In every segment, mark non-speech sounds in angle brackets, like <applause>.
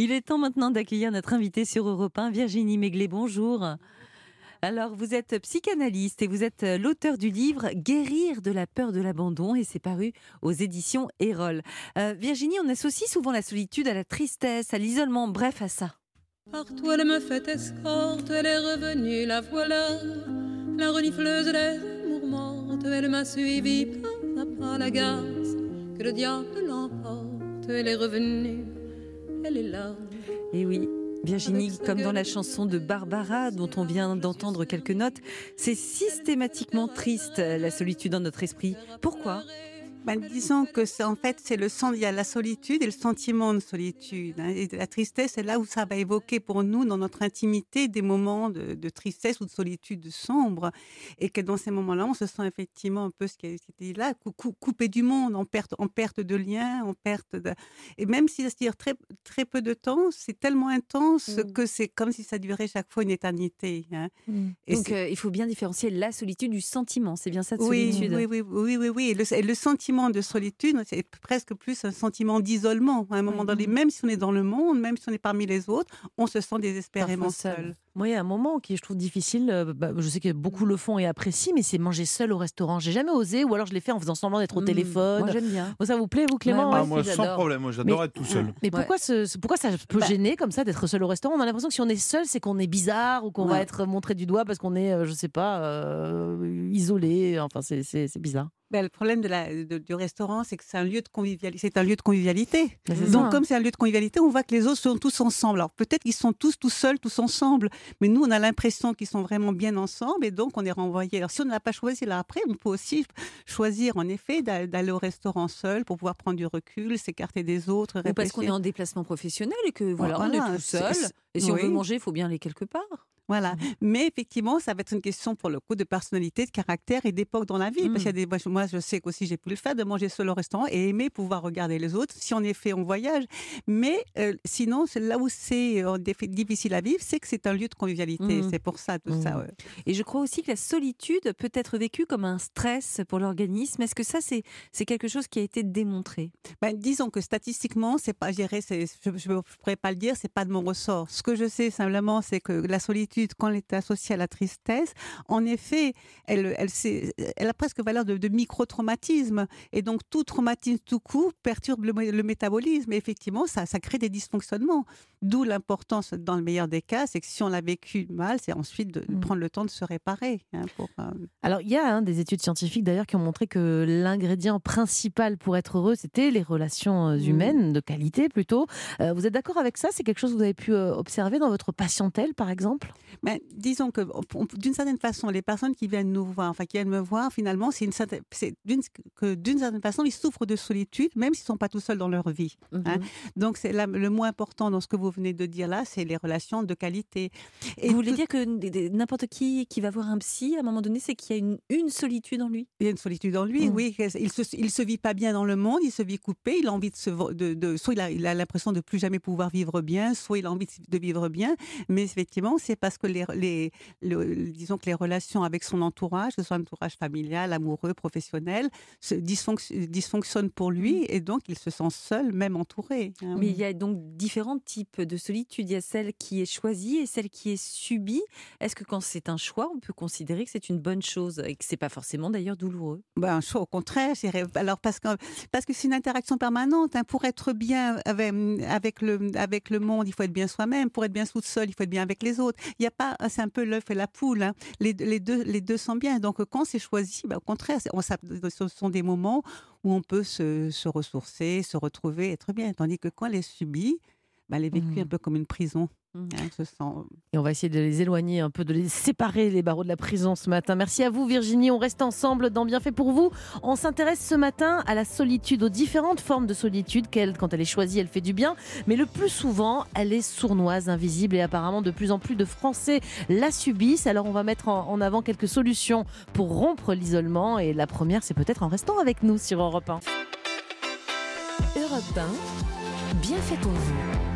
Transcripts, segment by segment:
Il est temps maintenant d'accueillir notre invitée sur Europe 1, Virginie Méglé. Bonjour. Alors, vous êtes psychanalyste et vous êtes euh, l'auteur du livre Guérir de la peur de l'abandon et c'est paru aux éditions Erol. Euh, Virginie, on associe souvent la solitude à la tristesse, à l'isolement, bref, à ça. Partout elle me fait escorte, elle est revenue, la voilà, la renifleuse des mourmentes, elle m'a suivi pas à pas la gaze, que le diable l'emporte, elle est revenue elle est là. Et oui, Virginie, comme dans la chanson de Barbara dont on vient d'entendre quelques notes, c'est systématiquement triste la solitude dans notre esprit. Pourquoi? Ben, disons que c'est en fait c'est le il y a la solitude et le sentiment de solitude. Hein. et la tristesse, c'est là où ça va évoquer pour nous dans notre intimité des moments de, tristesse ou de solitude sombre, et que dans ces moments-là, on se sent effectivement un peu ce qui a été là, coupé du monde, en perte, en perte de lien, en perte de... et même si ça se dire très très peu de temps, c'est tellement intense mmh. que c'est comme si ça durait chaque fois une éternité. Hein. Mmh. Et Donc euh, il faut bien différencier la solitude du sentiment. C'est bien ça de solitude? Oui, oui, oui, oui, oui, Et le sentiment de solitude, c'est presque plus un sentiment d'isolement. À un moment donné, même si on est dans le monde, même si on est parmi les autres, on se sent désespérément seul. Moi, il y a un moment qui je trouve difficile, euh, bah, je sais que beaucoup le font et apprécient, mais c'est manger seul au restaurant. J'ai jamais osé, ou alors je l'ai fait en faisant semblant d'être au mmh. téléphone. Moi, j'aime bien. ça vous plaît, vous, Clément ah, Moi, sans problème, moi, j'adore être tout seul. <laughs> Mais pourquoi, ce, pourquoi ça peut bah gêner comme ça d'être seul au restaurant? On a l'impression que si on est seul, c'est qu'on est bizarre ou qu'on va être montré du doigt parce qu'on est, euh, je sais pas, euh, isolé. Enfin, c'est bizarre. Ben, le problème de la, du restaurant, c'est que c'est un lieu de convivialité. C'est un lieu de convivialité. Donc, comme c'est un lieu de convivialité, on voit que les autres sont tous ensemble. Alors, peut-être qu'ils sont tous tout seuls, tous ensemble, mais nous, on a l'impression qu'ils sont vraiment bien ensemble, et donc on est renvoyé. Alors, si on n'a pas choisi là après, on peut aussi choisir, en effet, d'aller au restaurant seul pour pouvoir prendre du recul, s'écarter des autres. Ou parce qu'on est en déplacement professionnel et que voilà, on est tout seul. Et si on veut manger, il faut bien aller quelque part. Voilà. Mmh. Mais effectivement, ça va être une question pour le coup de personnalité, de caractère et d'époque dans la vie. Parce qu'il y a mmh. des, moi, je sais qu'aussi j'ai pu le faire de manger seul au restaurant et aimer pouvoir regarder les autres. Si en effet on voyage, mais euh, sinon, là où c'est euh, difficile à vivre, c'est que c'est un lieu de convivialité. Mmh. C'est pour ça tout ça. Et je crois aussi que la solitude peut être vécue comme un stress pour l'organisme. Est-ce que ça, c'est c'est quelque chose qui a été démontré? Ben, disons que statistiquement, c'est pas, je, ne pourrais pas le dire, c'est pas de mon ressort. Ce que je sais simplement, c'est que la solitude quand elle est associée à la tristesse, en effet, elle, elle, elle a presque valeur de, micro-traumatisme. Et donc, tout traumatisme, tout coup, perturbe le, métabolisme. Et effectivement, ça, ça crée des dysfonctionnements. D'où l'importance, dans le meilleur des cas, c'est que si on l'a vécu mal, c'est ensuite de mmh. prendre le temps de se réparer. Hein, pour, euh, Alors, il y a hein, des études scientifiques d'ailleurs qui ont montré que l'ingrédient principal pour être heureux, c'était les relations euh, mmh. humaines, de qualité plutôt. Euh, vous êtes d'accord avec ça? C'est quelque chose que vous avez pu observer dans votre patientèle, par exemple? Mais disons que d'une certaine façon, les personnes qui viennent nous voir, enfin qui viennent me voir, finalement, c'est d'une que d'une certaine façon, ils souffrent de solitude, même s'ils sont pas tout seuls dans leur vie. Hein. Mhm. Donc c'est le mot important dans ce que vous venez de dire là, c'est les relations de qualité. Et vous voulez dire que n'importe qui qui va voir un psy, à un moment donné, c'est qu'il y a une, une, solitude en lui? Il y a une solitude en lui, mmh. oui. Il se, il se vit pas bien dans le monde, il se vit coupé, il a envie de se, de, de soit il a l'impression de plus jamais pouvoir vivre bien, soit il a envie de vivre bien, mais effectivement, c'est parce que les, les, disons que les relations avec son entourage, que ce soit un entourage familial, amoureux, professionnel, se dysfonctionnent pour lui mmh. et donc il se sent seul, même entouré. Hein. Mais il y a donc différents types de solitude. Il y a celle qui est choisie et celle qui est subie. Est-ce que quand c'est un choix, on peut considérer que c'est une bonne chose et que c'est pas forcément d'ailleurs douloureux? Ben, Un choix, au contraire. Alors parce que parce que c'est une interaction permanente. Hein. Pour être bien avec, avec le avec le monde, il faut être bien soi-même. Pour être bien tout seul, il faut être bien avec les autres. Il n'y a pas, c'est un peu l'œuf et la poule. Hein. Les, deux, sont bien. Donc quand c'est choisi, ben, au contraire, on, ce sont des moments où on peut se, se, ressourcer, se retrouver, être bien. Tandis que quand elle est subie, ben, elle est vécue mmh. un peu comme une prison. Mmh. Hein, et on va essayer de les éloigner un peu, de les séparer les barreaux de la prison ce matin. Merci à vous Virginie, on reste ensemble dans Bienfait pour vous. On s'intéresse ce matin à la solitude, aux différentes formes de solitude qu'elle, quand elle est choisie, elle fait du bien, mais le plus souvent, elle est sournoise, invisible et apparemment de plus en plus de Français la subissent. Alors on va mettre en avant quelques solutions pour rompre l'isolement et la première, c'est peut-être en restant avec nous sur Europe 1. Europe 1, Bienfait pour vous.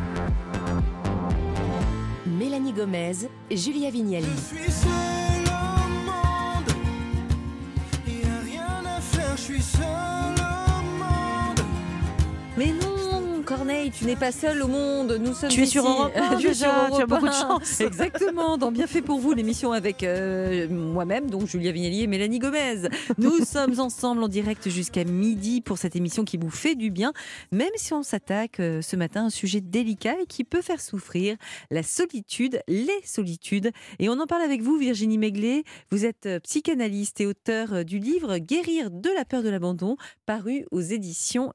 Mélanie Gomez, Julia Vignali. Je suis seul au monde, y a rien à faire, je suis seul au monde. Mais non Corneille, tu n'es pas seul au monde. Nous sommes tu es sur Europe 1 <laughs> tu, tu as beaucoup de chance. Exactement, <laughs> dans Bien fait pour vous, l'émission avec euh, moi-même, donc Julia Vignali et Mélanie Gomez. Nous <laughs> sommes ensemble en direct jusqu'à midi pour cette émission qui vous fait du bien, même si on s'attaque euh, ce matin à un sujet délicat et qui peut faire souffrir, la solitude, les solitudes. Et on en parle avec vous, Virginie Meglet. Vous êtes euh, psychanalyste et auteur du livre Guérir de la peur de l'abandon, paru aux éditions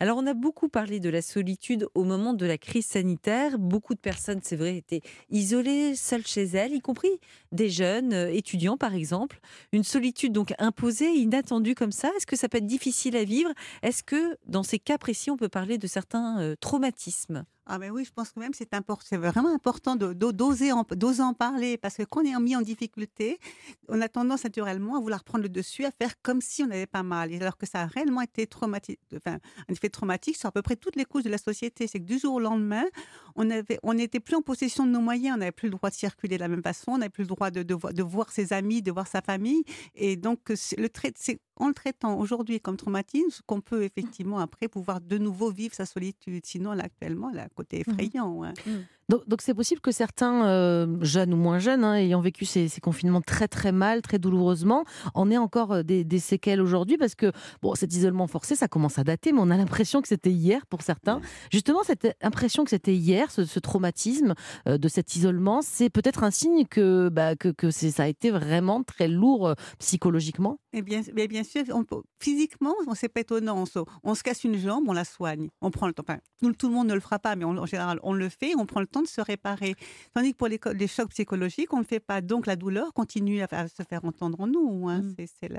Alors on a beaucoup parlé de la solitude au moment de la crise sanitaire. Beaucoup de personnes, c'est vrai, étaient isolées, seules chez elles, y compris des jeunes euh, étudiants par exemple. Une solitude donc imposée, inattendue comme ça. Est-ce que ça peut être difficile à vivre? Est-ce que dans ces cas précis, on peut parler de certains euh, traumatismes? Ah mais oui, je pense que même c'est vraiment important d'oser en, parler parce que quand on est mis en difficulté, on a tendance naturellement à vouloir prendre le dessus, à faire comme si on n'avait pas mal, alors que ça a réellement été un effet traumatique sur à peu près toutes les couches de la société. C'est que du jour au lendemain, on n'était plus en possession de nos moyens, on n'avait plus le droit de circuler de la même façon, on n'avait plus le droit de, voir ses amis, de voir sa famille, et donc le trait, c'est en le traitant aujourd'hui comme traumatisme qu'on peut effectivement après pouvoir de nouveau vivre sa solitude. Sinon, actuellement, là, côté mmh effrayant. Hein. Mmh. Donc c'est possible que certains, euh, jeunes ou moins jeunes, hein, ayant vécu ces, confinements très très mal, très douloureusement, en aient encore euh, des, séquelles aujourd'hui parce que bon, cet isolement forcé, ça commence à dater, mais on a l'impression que c'était hier pour certains. Justement, cette impression que c'était hier, ce, traumatisme euh, de cet isolement, c'est peut-être un signe que, bah, que, que ça a été vraiment très lourd psychologiquement? Et bien, bien sûr, physiquement, c'est pas étonnant. On se, casse une jambe, on la soigne. On prend le temps. Enfin, tout, le monde ne le fera pas, mais en général, on le fait. On prend le temps de se réparer. Tandis que pour les, les chocs psychologiques, on ne le fait pas. Donc la douleur continue à, se faire entendre en nous. Hein. Mmh. C'est,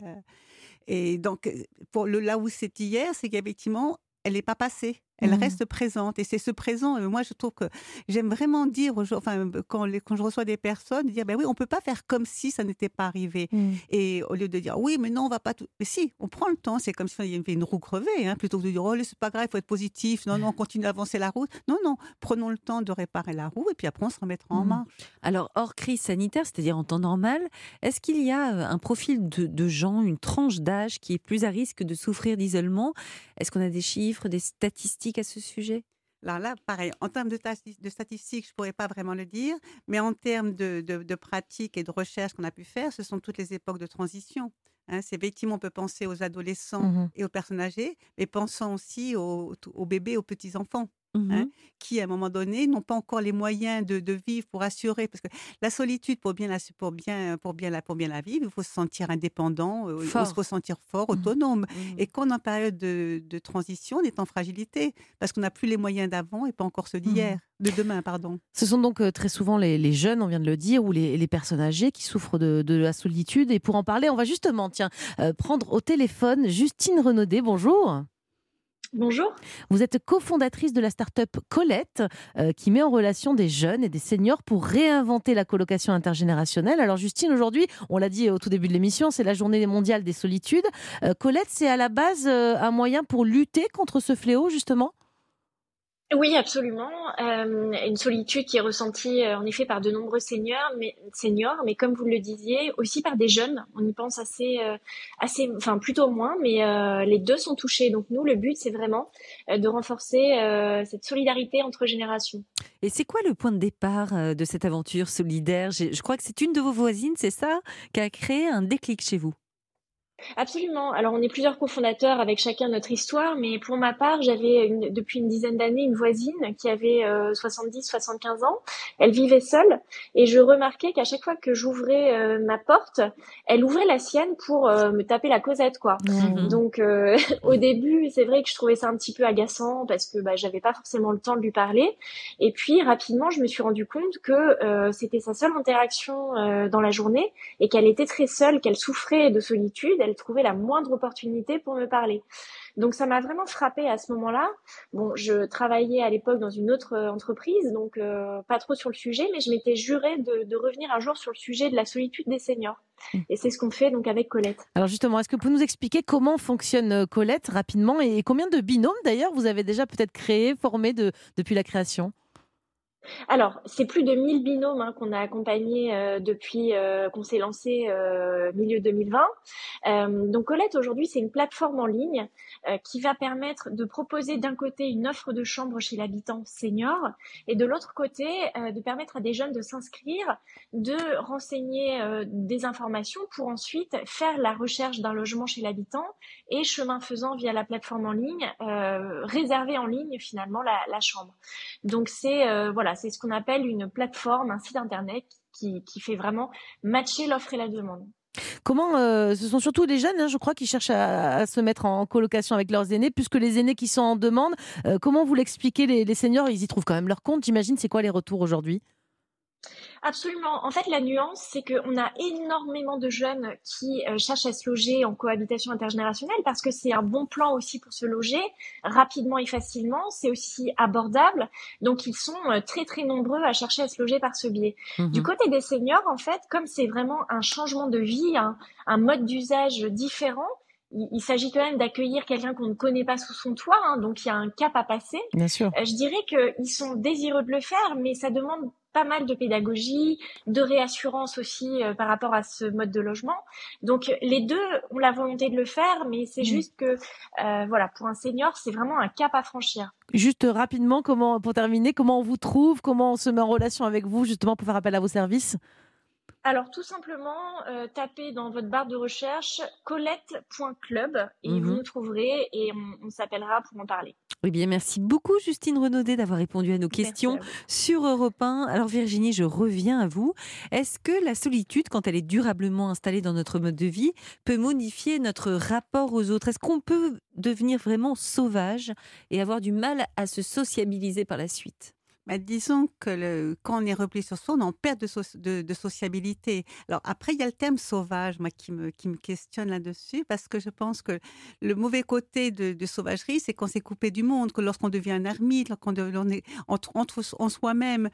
Et donc, pour le, là où c'est hier, c'est qu'effectivement, elle n'est pas passée elle mmh. reste présente. Et c'est ce présent, euh, moi je trouve que j'aime vraiment dire, enfin, quand, quand, je reçois des personnes, dire, ben oui, on peut pas faire comme si ça n'était pas arrivé. Mmh. Et au lieu de dire, oui, mais non, on va pas tout. Mais si, on prend le temps, c'est comme si on avait une roue crevée, hein, plutôt que de dire, oh, c'est pas grave, il faut être positif, non, non, on continue d'avancer la route. Non, non, prenons le temps de réparer la roue et puis après on se remettra en mmh. marche. Alors, hors crise sanitaire, c'est-à-dire en temps normal, est-ce qu'il y a euh, un profil de, de gens, une tranche d'âge qui est plus à risque de souffrir d'isolement? Est-ce qu'on a des chiffres, des statistiques à ce sujet? Alors là, pareil, en termes de, de statistiques, je ne pourrais pas vraiment le dire, mais en termes de, de, pratiques et de recherches qu'on a pu faire, ce sont toutes les époques de transition. Hein. c'est effectivement, on peut penser aux adolescents mmh et aux personnes âgées, mais pensons aussi aux, aux bébés, aux petits-enfants. Mmh hein, qui, à un moment donné, n'ont pas encore les moyens de, vivre pour assurer. Parce que la solitude, pour bien la, pour bien, pour bien la, pour bien la vivre, il faut se sentir indépendant, euh, il faut se sentir fort, mmh autonome. Mmh et quand on est en période de, transition, on est en fragilité, parce qu'on n'a plus les moyens d'avant et pas encore ceux d'hier, de demain, pardon. Ce sont donc euh, très souvent les, jeunes, on vient de le dire, ou les, personnes âgées qui souffrent de, la solitude. Et pour en parler, on va justement, tiens, euh, prendre au téléphone Justine Renaudet. Bonjour. Bonjour. Vous êtes cofondatrice de la start-up Colette, euh, qui met en relation des jeunes et des seniors pour réinventer la colocation intergénérationnelle. Alors Justine, aujourd'hui, on l'a dit au tout début de l'émission, c'est la journée mondiale des solitudes. Euh, Colette, c'est à la base euh, un moyen pour lutter contre ce fléau, justement? Oui, absolument. Euh, une solitude qui est ressentie euh, en effet par de nombreux seniors, mais seniors, mais comme vous le disiez, aussi par des jeunes. On y pense assez, euh, assez, enfin plutôt moins, mais les deux sont touchés. Donc nous, le but, c'est vraiment de renforcer cette solidarité entre générations. Et c'est quoi le point de départ de cette aventure solidaire? Je crois que c'est une de vos voisines, c'est ça, qui a créé un déclic chez vous. Absolument. Alors on est plusieurs cofondateurs avec chacun notre histoire, mais pour ma part, j'avais depuis une dizaine d'années une voisine qui avait 70-75 euh, ans. Elle vivait seule et je remarquais qu'à chaque fois que j'ouvrais euh, ma porte, elle ouvrait la sienne pour euh, me taper la causette, quoi. Mmh. Donc <laughs> au début, c'est vrai que je trouvais ça un petit peu agaçant parce que bah, j'avais pas forcément le temps de lui parler. Et puis rapidement, je me suis rendu compte que c'était sa seule interaction dans la journée et qu'elle était très seule, qu'elle souffrait de solitude trouver la moindre opportunité pour me parler. Donc ça m'a vraiment frappé à ce moment-là. Bon, je travaillais à l'époque dans une autre euh, entreprise, donc euh, pas trop sur le sujet, mais je m'étais juré de, revenir un jour sur le sujet de la solitude des seniors. Mmh. Et c'est ce qu'on fait donc avec Colette. Alors justement, est-ce que vous pouvez nous expliquer comment fonctionne euh, Colette rapidement et combien de binômes d'ailleurs vous avez déjà peut-être créé, formé depuis la création? Alors, c'est plus de 1000 binômes hein, qu'on a accompagnés euh, depuis euh, qu'on s'est lancé euh, milieu 2020. donc Colette aujourd'hui, c'est une plateforme en ligne qui va permettre de proposer d'un côté une offre de chambre chez l'habitant senior et de l'autre côté de permettre à des jeunes de s'inscrire, de renseigner des informations pour ensuite faire la recherche d'un logement chez l'habitant et chemin faisant via la plateforme en ligne, réserver en ligne finalement la, la chambre. Donc c'est voilà c'est ce qu'on appelle une plateforme, un site internet qui, fait vraiment matcher l'offre et la demande. Comment euh, Ce sont surtout les jeunes, hein, je crois, qui cherchent à, se mettre en colocation avec leurs aînés, plus que les aînés qui sont en demande. Euh, comment vous l'expliquez les, les seniors Ils y trouvent quand même leur compte, j'imagine. C'est quoi les retours aujourd'hui? Absolument. En fait, la nuance, c'est qu'on a énormément de jeunes qui euh, cherchent à se loger en cohabitation intergénérationnelle parce que c'est un bon plan aussi pour se loger rapidement et facilement. C'est aussi abordable. Donc, ils sont euh, très, très nombreux à chercher à se loger par ce biais. Du mhm. côté des seniors, en fait, comme c'est vraiment un changement de vie, un, mode d'usage différent, il, s'agit quand même d'accueillir quelqu'un qu'on ne connaît pas sous son toit, hein, donc il y a un cap à passer. Bien sûr. Euh, je dirais qu'ils sont désireux de le faire, mais ça demande pas mal de pédagogie, de réassurance aussi euh, par rapport à ce mode de logement. Donc les deux ont la volonté de le faire, mais c'est mm. juste que euh, voilà, pour un senior, c'est vraiment un cap à franchir. Juste rapidement, comment pour terminer, comment on vous trouve, comment on se met en relation avec vous justement pour faire appel à vos services? Alors tout simplement, euh, tapez dans votre barre de recherche colette.club et vous mhm. nous trouverez et on, s'appellera pour en parler. Eh bien, merci beaucoup Justine Renaudet d'avoir répondu à nos questions sur Europe 1. Alors Virginie, je reviens à vous. Est-ce que la solitude, quand elle est durablement installée dans notre mode de vie, peut modifier notre rapport aux autres? Est-ce qu'on peut devenir vraiment sauvage et avoir du mal à se sociabiliser par la suite? Disons que quand on est replié sur soi, on perd de, de, sociabilité. Alors après, il y a le terme sauvage, moi, qui me, qui me questionne là-dessus, parce que je pense que le mauvais côté de, sauvagerie, c'est qu'on s'est coupé du monde, que lorsqu'on devient un ermite, lorsqu'on est entre, entre en soi-même,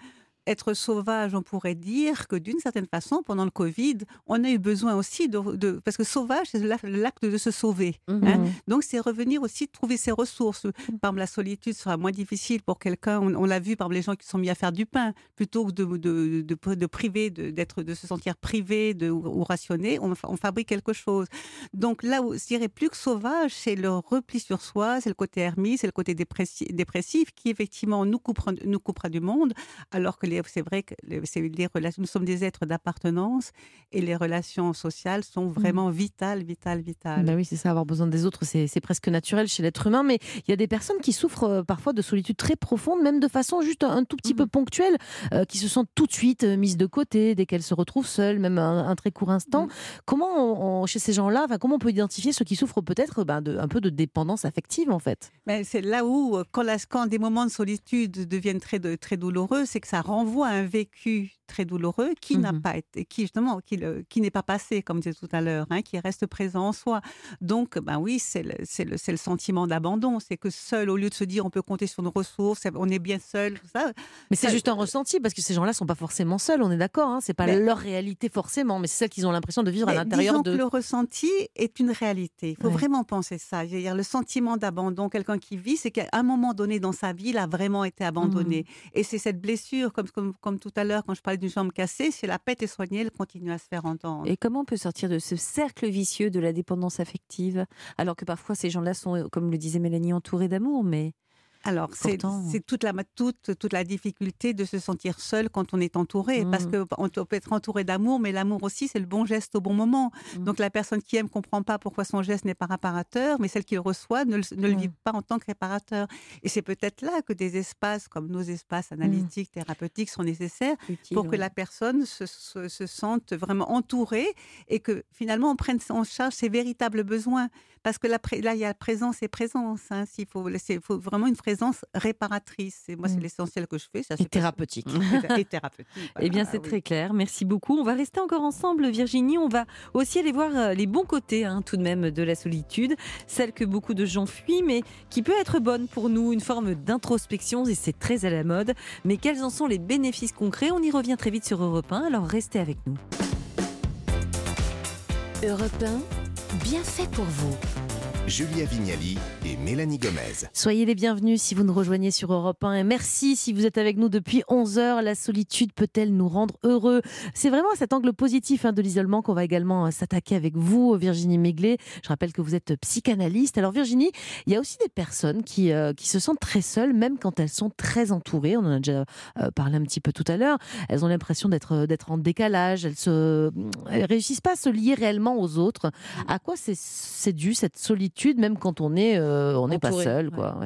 être sauvage, on pourrait dire que d'une certaine façon, pendant le Covid, on a eu besoin aussi de, parce que sauvage, c'est l'acte de se sauver. Hein. Mhm. Donc c'est revenir aussi trouver ses ressources. Par exemple, la solitude sera moins difficile pour quelqu'un. On, l'a vu par les gens qui sont mis à faire du pain plutôt que de de, de, de priver, d'être, de, se sentir privé de, ou, rationné. On, on, fabrique quelque chose. Donc là où je dirais plus que sauvage, c'est le repli sur soi, c'est le côté hermie, c'est le côté dépressif, dépressif qui effectivement nous coupera, nous coupera du monde, alors que les c'est vrai que les relations, nous sommes des êtres d'appartenance et les relations sociales sont mmh. vraiment vitales, vitales, vitales. Bah oui, c'est ça, avoir besoin des autres, c'est presque naturel chez l'être humain, mais il y a des personnes qui souffrent euh, parfois de solitude très profonde, même de façon juste un, tout petit peu mmh. ponctuelle, euh, qui se sentent tout de suite euh, mises de côté dès qu'elles se retrouvent seules, même un, très court instant. Mmh. Comment, chez ces gens-là, comment on peut identifier ceux qui souffrent peut-être ben, un peu de dépendance affective en fait? C'est là où, quand, quand, des moments de solitude deviennent très, très douloureux, c'est que ça renvoie renvoie un vécu très douloureux qui n'a mmh pas été, qui justement, qui, qui n'est pas passé, comme je disais tout à l'heure, hein, qui reste présent en soi. Donc, ben oui, c'est le, le, le, sentiment d'abandon. C'est que seul, au lieu de se dire on peut compter sur nos ressources, on est bien seul, ça. Mais c'est juste un ressenti, parce que ces gens-là sont pas forcément seuls, on est d'accord. Hein, c'est pas leur réalité forcément, mais c'est celle qu'ils ont l'impression de vivre à l'intérieur de. Que le ressenti est une réalité. Il faut vraiment penser ça. Je veux dire, le sentiment d'abandon, quelqu'un qui vit, c'est qu'à un moment donné dans sa vie, il a vraiment été abandonné. Mmh. Et c'est cette blessure, comme, comme, comme tout à l'heure, quand je parlais d'une jambe cassée, si la pète est soignée, elle continue à se faire entendre. Et comment on peut sortir de ce cercle vicieux de la dépendance affective Alors que parfois ces gens-là sont, comme le disait Mélanie, entourés d'amour, mais alors, c'est toute la, toute, toute la difficulté de se sentir seul quand on est entouré. Parce mmh. qu'on peut être entouré d'amour, mais l'amour aussi, c'est le bon geste au bon moment. Mmh. Donc, la personne qui aime ne comprend pas pourquoi son geste n'est pas réparateur, mais celle qui le reçoit ne, le vit pas en tant que réparateur. Et c'est peut-être là que des espaces comme nos espaces analytiques, mmh. thérapeutiques sont nécessaires pour que la personne se, se, sente vraiment entourée et que finalement on prenne en charge ses véritables besoins. Parce que là, là il y a présence et présence. Hein. Il faut, faut vraiment une présence réparatrice. Et moi, c'est mmh. l'essentiel que je fais. Ça, et thérapeutique. et thérapeutique. <laughs> eh bien, c'est très clair. Merci beaucoup. On va rester encore ensemble, Virginie. On va aussi aller voir euh, les bons côtés, hein, tout de même, de la solitude. Celle que beaucoup de gens fuient, mais qui peut être bonne pour nous. Une forme d'introspection, et c'est très à la mode. Mais quels en sont les bénéfices concrets? On y revient très vite sur Europe 1. Alors, restez avec nous. Europe 1, bien fait pour vous. Julia Vignali et Mélanie Gomez. Soyez les bienvenus si vous nous rejoignez sur Europe 1 et merci si vous êtes avec nous depuis 11 heures. La solitude peut-elle nous rendre heureux? C'est vraiment à cet angle positif hein, de l'isolement qu'on va également euh, s'attaquer avec vous, Virginie Méglet. Je rappelle que vous êtes psychanalyste. Alors Virginie, il y a aussi des personnes qui, euh, qui se sentent très seules, même quand elles sont très entourées. On en a déjà euh, parlé un petit peu tout à l'heure. Elles ont l'impression d'être d'être en décalage. Elles elles réussissent pas à se lier réellement aux autres. À quoi c'est dû cette solitude? Même quand on est, euh, on n'est pas seul, quoi.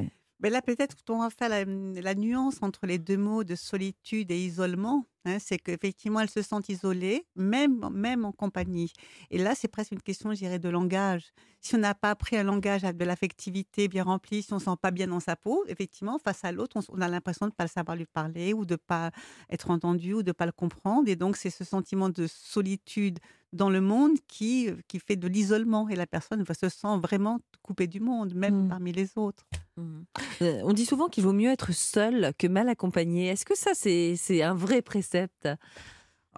Mais là, peut-être qu'on va faire la, nuance entre les deux mots de solitude et isolement. Hein, c'est qu'effectivement, elles se sentent isolées, même, même en compagnie. Et là, c'est presque une question, je dirais, de langage. Si on n'a pas appris un langage de l'affectivité bien rempli, si on ne se sent pas bien dans sa peau, effectivement, face à l'autre, on, a l'impression de ne pas savoir lui parler ou de ne pas être entendu ou de ne pas le comprendre. Et donc, c'est ce sentiment de solitude dans le monde qui, qui fait de l'isolement. Et la personne se sent vraiment coupée du monde, même mmh. parmi les autres. Mmh. Euh, on dit souvent qu'il vaut mieux être seul que mal accompagné. Est-ce que ça, c'est un vrai précepte?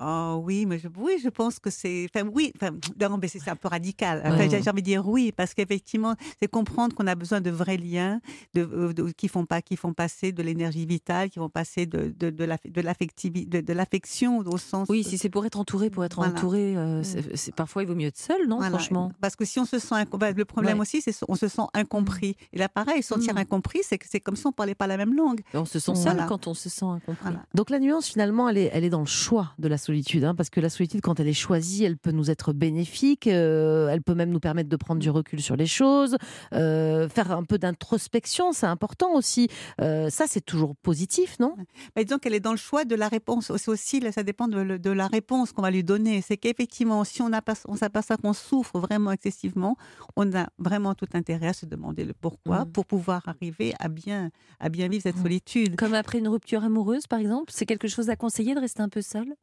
Oh oui, mais je, oui, je pense que c'est. Enfin, oui, enfin, non, mais c'est un peu radical. Enfin, J'ai envie de dire oui, parce qu'effectivement, c'est comprendre qu'on a besoin de vrais liens de, euh, qui font pas, qui font passer de l'énergie vitale, qui vont passer de de, de l'affectivité, de, l'affection au sens. Oui, si c'est pour être entouré, pour être entouré, euh, mm. c'est parfois il vaut mieux être seul, non Franchement? Parce que si on se sent, bah, le problème aussi, c'est on se sent incompris. Mm. Et là, pareil, sentir mm. incompris, c'est c'est comme si on parlait pas la même langue. on se sent seul quand on se sent incompris. Donc la nuance, finalement, elle est, elle est dans le choix de la solitude, hein, parce que la solitude, quand elle est choisie, elle peut nous être bénéfique, euh, elle peut même nous permettre de prendre du recul sur les choses, euh, faire un peu d'introspection, c'est important aussi. Euh, ça, c'est toujours positif, non? Bah, Disons qu'elle est dans le choix de la réponse. C'est aussi, ça dépend de, de la réponse qu'on va lui donner. C'est qu'effectivement, si on s'aperçoit qu'on souffre vraiment excessivement, on a vraiment tout intérêt à se demander le pourquoi mmh. pour pouvoir arriver à bien, à bien vivre cette mmh. solitude. Comme après une rupture amoureuse, par exemple, c'est quelque chose à conseiller de rester un peu seul?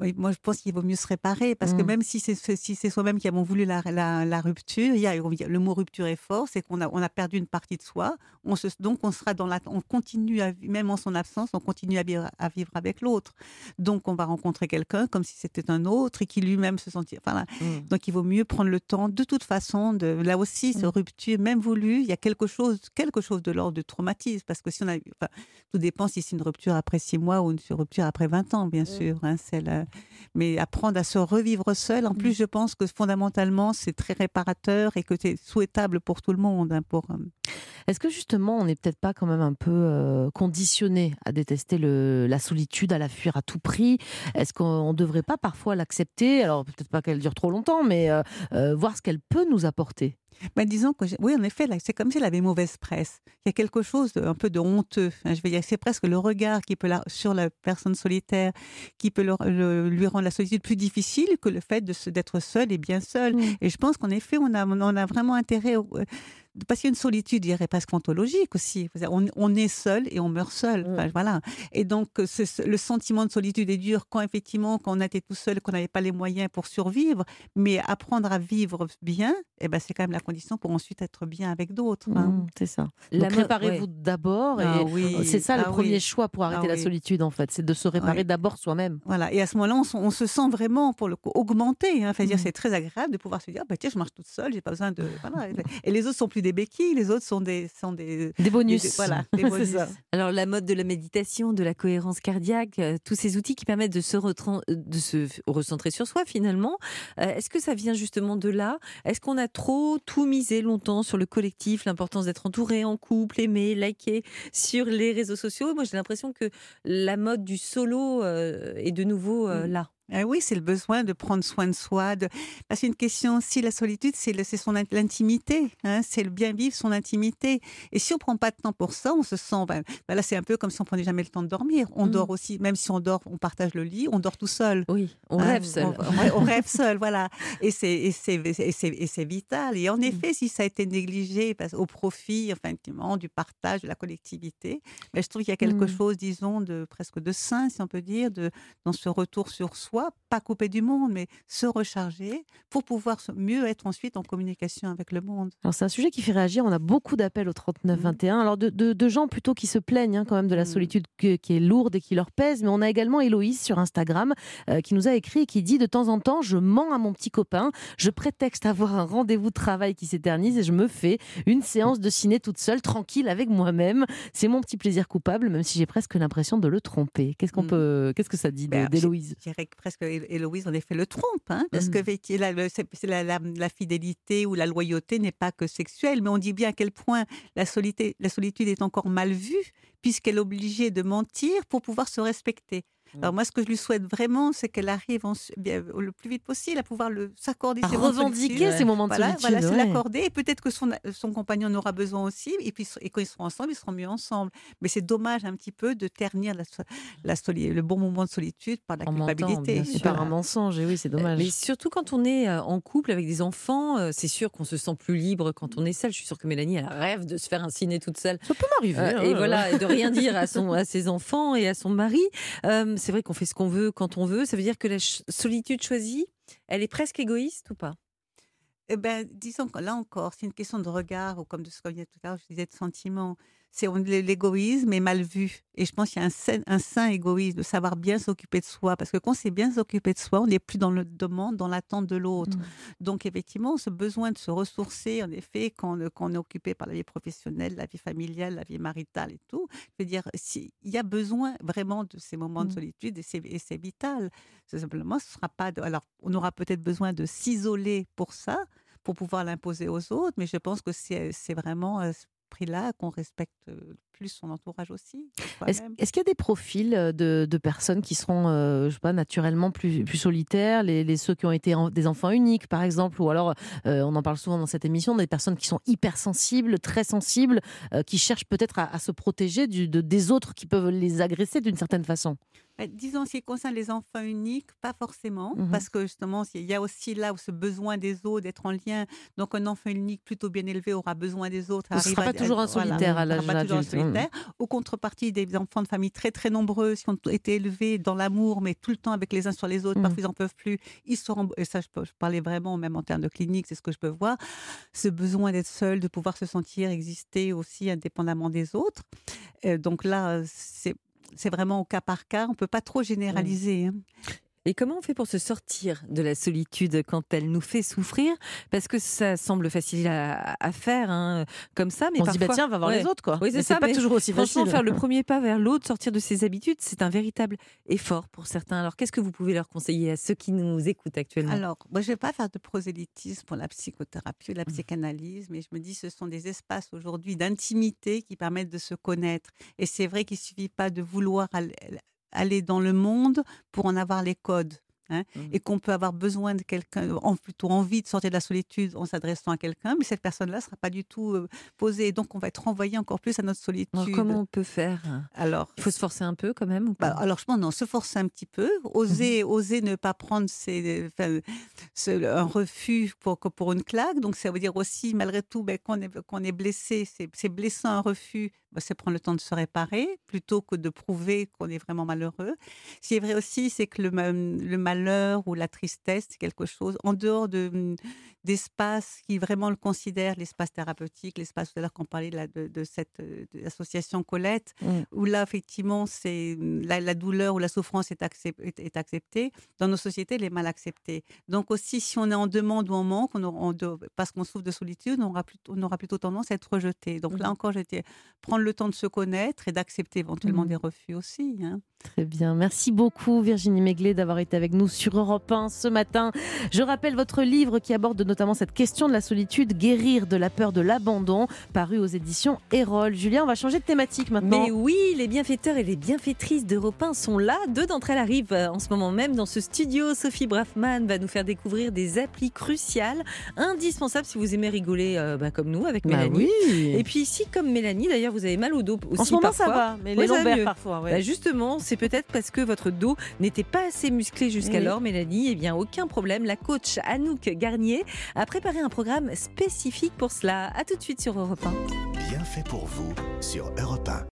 Oui, moi je pense qu'il vaut mieux se réparer parce que mmh. même si c'est si c'est soi-même qui avons voulu la, la, rupture, il y a, le mot rupture est fort, c'est qu'on a on a perdu une partie de soi. On se, donc on sera dans la, on continue à, même en son absence, on continue à vivre, à vivre avec l'autre. Donc on va rencontrer quelqu'un comme si c'était un autre et qui lui-même se sentit. Enfin, mmh. donc il vaut mieux prendre le temps. De toute façon, de là aussi, ce mmh. rupture, même voulu, il y a quelque chose, quelque chose de l'ordre de traumatisme parce que si on a, enfin, tout dépend si c'est une rupture après six mois ou une rupture après 20 ans, bien sûr. Hein, c'est mais apprendre à se revivre seul. En plus, mmh. je pense que fondamentalement, c'est très réparateur et que c'est souhaitable pour tout le monde. Hein, pour, euh, Est-ce que justement, on n'est peut-être pas quand même un peu euh, conditionné à détester le, la solitude, à la fuir à tout prix? Est-ce qu'on ne devrait pas parfois l'accepter? Alors, peut-être pas qu'elle dure trop longtemps, mais euh, voir ce qu'elle peut nous apporter ben, disons que, oui, en effet, c'est comme si elle avait mauvaise presse. Il y a quelque chose un peu de honteux. Hein, je vais dire, c'est presque le regard qui peut sur la personne solitaire qui peut lui rendre la solitude plus difficile que le fait d'être seul et bien seul. Mmh. Et je pense qu'en effet, on a, on a vraiment intérêt parce qu'il y a une solitude, je dirais presque ontologique aussi. On, est seul et on meurt seul. Mm. voilà. Et donc, le sentiment de solitude est dur quand effectivement, quand on était tout seul, qu'on n'avait pas les moyens pour survivre. Mais apprendre à vivre bien, eh ben, c'est quand même la condition pour ensuite être bien avec d'autres. Hein. Mm, c'est ça. La préparez-vous d'abord. Ah oui. C'est ça le ah premier choix pour arrêter ah la solitude, en fait. C'est de se réparer d'abord soi-même. Voilà. Et à ce moment-là, on, se sent vraiment, pour le coup, augmenté. Hein. Enfin, mm. c'est très agréable de pouvoir se dire, bah, tiens, je marche toute seule, j'ai pas besoin de. Voilà. <laughs> Et les autres sont plus des béquilles, les autres sont des, sont des, des bonus. voilà, des bonus. <laughs> Alors la mode de la méditation, de la cohérence cardiaque, euh, tous ces outils qui permettent de se, de se recentrer sur soi finalement, euh, est-ce que ça vient justement de là? Est-ce qu'on a trop tout misé longtemps sur le collectif, l'importance d'être entouré en couple, aimé, liké sur les réseaux sociaux? Moi j'ai l'impression que la mode du solo euh, est de nouveau mm. là. Ah oui, c'est le besoin de prendre soin de soi. De... C'est une question aussi, la solitude, c'est son l'intimité. Hein, c'est le bien vivre, son intimité. Et si on prend pas de temps pour ça, on se sent. Ben, ben là, c'est un peu comme si on prenait jamais le temps de dormir. On mmh. dort aussi, même si on dort, on partage le lit, on dort tout seul. Oui, on hein, rêve seul. On, rêve seul, voilà. Et c'est vital. Et en mmh. effet, si ça a été négligé au profit, enfin, du partage, de la collectivité, ben, je trouve qu'il y a quelque mmh. chose, disons, de presque de sain, si on peut dire, de, dans ce retour sur soi soi, pas coupé du monde, mais se recharger pour pouvoir mieux être ensuite en communication avec le monde. Alors c'est un sujet qui fait réagir. On a beaucoup d'appels au 39-21. Mmh. Alors de, gens plutôt qui se plaignent hein, quand même de la mmh. solitude qui est lourde et qui leur pèse. Mais on a également Héloïse sur Instagram euh, qui nous a écrit et qui dit de temps en temps, je mens à mon petit copain, je prétexte avoir un rendez-vous de travail qui s'éternise et je me fais une séance de ciné toute seule, tranquille avec moi-même. C'est mon petit plaisir coupable, même si j'ai presque l'impression de le tromper. Qu'est-ce qu'on mmh. peut, qu'est-ce que ça dit ben, d'Héloïse? Dirais que Héloïse en effet le trompe, hein, parce que la, la, la, fidélité ou la loyauté n'est pas que sexuelle, mais on dit bien à quel point la solitude, la solitude est encore mal vue puisqu'elle est obligée de mentir pour pouvoir se respecter. Alors moi, ce que je lui souhaite vraiment, c'est qu'elle arrive le plus vite possible à pouvoir s'accorder ses revendiquer ces moments de voilà, solitude. Voilà, c'est l'accorder. Et peut-être que son, son compagnon en aura besoin aussi. Et puis, et quand ils seront ensemble, ils seront mieux ensemble. Mais c'est dommage un petit peu de ternir la, la le bon moment de solitude par la culpabilité. par un mensonge. Et oui, c'est dommage. Mais surtout quand on est euh, en couple avec des enfants, euh, c'est sûr qu'on se sent plus libre quand on est seul. Je suis sûre que Mélanie, elle rêve de se faire un ciné toute seule. Ça peut m'arriver. Euh, hein. et voilà, et de rien dire à, son, à ses enfants et à son mari c'est vrai qu'on fait ce qu'on veut quand on veut. Ça veut dire que la solitude choisie, elle est presque égoïste ou pas? Eh ben, disons que là encore, c'est une question de regard, ou comme de ce qu'on disait tout à l'heure, je disais de sentiment c'est l'égoïsme est mal vu. Et je pense qu'il y a un sain, un sain égoïsme, de savoir bien s'occuper de soi. Parce que quand c'est bien s'occuper de soi, on n'est plus dans le demande, dans l'attente de l'autre. Mmh. Donc effectivement, ce besoin de se ressourcer, en effet, quand, on est occupé par la vie professionnelle, la vie familiale, la vie maritale et tout, je veux dire, il y a besoin vraiment de ces moments de mmh. solitude et c'est vital. Simplement, ce sera pas. alors, on aura peut-être besoin de s'isoler pour ça pour pouvoir l'imposer aux autres, mais je pense que c'est vraiment euh, prix-là, qu'on respecte plus son entourage aussi. Est-ce qu'il y a des profils de, personnes qui seront, je sais pas, naturellement plus, plus solitaires, les, ceux qui ont été des enfants uniques, par exemple, ou alors, on en parle souvent dans cette émission, des personnes qui sont hypersensibles, très sensibles, qui cherchent peut-être à, se protéger du, de, des autres qui peuvent les agresser d'une certaine façon? Disons, ce qui concerne les enfants uniques, pas forcément, mmh parce que justement, il y a aussi là ce besoin des autres, d'être en lien. Donc, un enfant unique plutôt bien élevé aura besoin des autres. Il ne sera pas toujours un solitaire à l'âge adulte. Mmh. Au contrepartie, des enfants de famille très très nombreux, qui ont été élevés dans l'amour, mais tout le temps avec les uns sur les autres, mmh. parfois ils n'en peuvent plus. Ils seront, et ça, je, peux, parlais vraiment, même en termes de clinique, c'est ce que je peux voir, ce besoin d'être seul, de pouvoir se sentir exister aussi indépendamment des autres. donc là, c'est c'est vraiment au cas par cas. On ne peut pas trop généraliser. Hein. Et comment on fait pour se sortir de la solitude quand elle nous fait souffrir? Parce que ça semble facile à, faire, hein, comme ça, mais on parfois... se dit bah tiens, va voir les autres, quoi. Oui, c'est pas toujours aussi franchement, facile. faire le premier pas vers l'autre, sortir de ses habitudes, c'est un véritable effort pour certains. Alors, qu'est-ce que vous pouvez leur conseiller à ceux qui nous écoutent actuellement? Alors, moi, je vais pas faire de prosélytisme pour la psychothérapie ou la mmh. psychanalyse, mais je me dis, ce sont des espaces aujourd'hui d'intimité qui permettent de se connaître. Et c'est vrai qu'il suffit pas de vouloir aller dans le monde pour en avoir les codes. Hein, mmh. et qu'on peut avoir besoin de quelqu'un, en, plutôt envie de sortir de la solitude en s'adressant à quelqu'un, mais cette personne-là ne sera pas du tout euh, posée. Donc, on va être renvoyé encore plus à notre solitude. comment on peut faire? Alors, il faut se forcer un peu quand même ou bah, Alors, je pense non, se forcer un petit peu, oser, mmh oser ne pas prendre un refus pour, pour une claque. Donc, ça veut dire aussi, malgré tout, ben, qu'on est, qu'on est blessé, c'est blessant un refus, c'est prendre le temps de se réparer plutôt que de prouver qu'on est vraiment malheureux. Ce qui est vrai aussi, c'est que le, le mal malheur ou la tristesse, c'est quelque chose en dehors de, mmh, d'espace qui vraiment le considère, l'espace thérapeutique, l'espace tout à l'heure qu'on parlait de, de, cette association Colette, mmh. où là, effectivement, c'est mmh, la, douleur ou la souffrance est, est, acceptée. Dans nos sociétés, elle est mal acceptée. Donc aussi, si on est en demande ou en manque, on parce qu'on souffre de solitude, on aura, plutôt, on aura plutôt tendance à être rejeté. Donc là encore, j'étais prendre le temps de se connaître et d'accepter éventuellement des refus aussi. Hein. Très bien. Merci beaucoup Virginie Méglé d'avoir été avec nous sur Europe 1 ce matin. Je rappelle votre livre qui aborde notamment cette question de la solitude, Guérir de la peur de l'abandon, paru aux éditions Erol. Julien, on va changer de thématique maintenant. Mais oui, les bienfaiteurs et les bienfaitrices d'Europe 1 sont là. Deux d'entre elles arrivent euh, en ce moment même dans ce studio. Sophie Braffman va nous faire découvrir des applis cruciales, indispensables si vous aimez rigoler euh, bah, comme nous avec bah Mélanie. Et puis si comme Mélanie, d'ailleurs, vous avez mal au dos aussi En ce moment, parfois, ça va, mais les lombaires parfois. Bah, justement, c'est peut-être parce que votre dos n'était pas assez musclé jusqu'alors, Mélanie. Eh bien, aucun problème. La coach Anouk Garnier a préparé un programme spécifique pour cela. A tout de suite sur Europe 1. Bien fait pour vous sur Europe 1.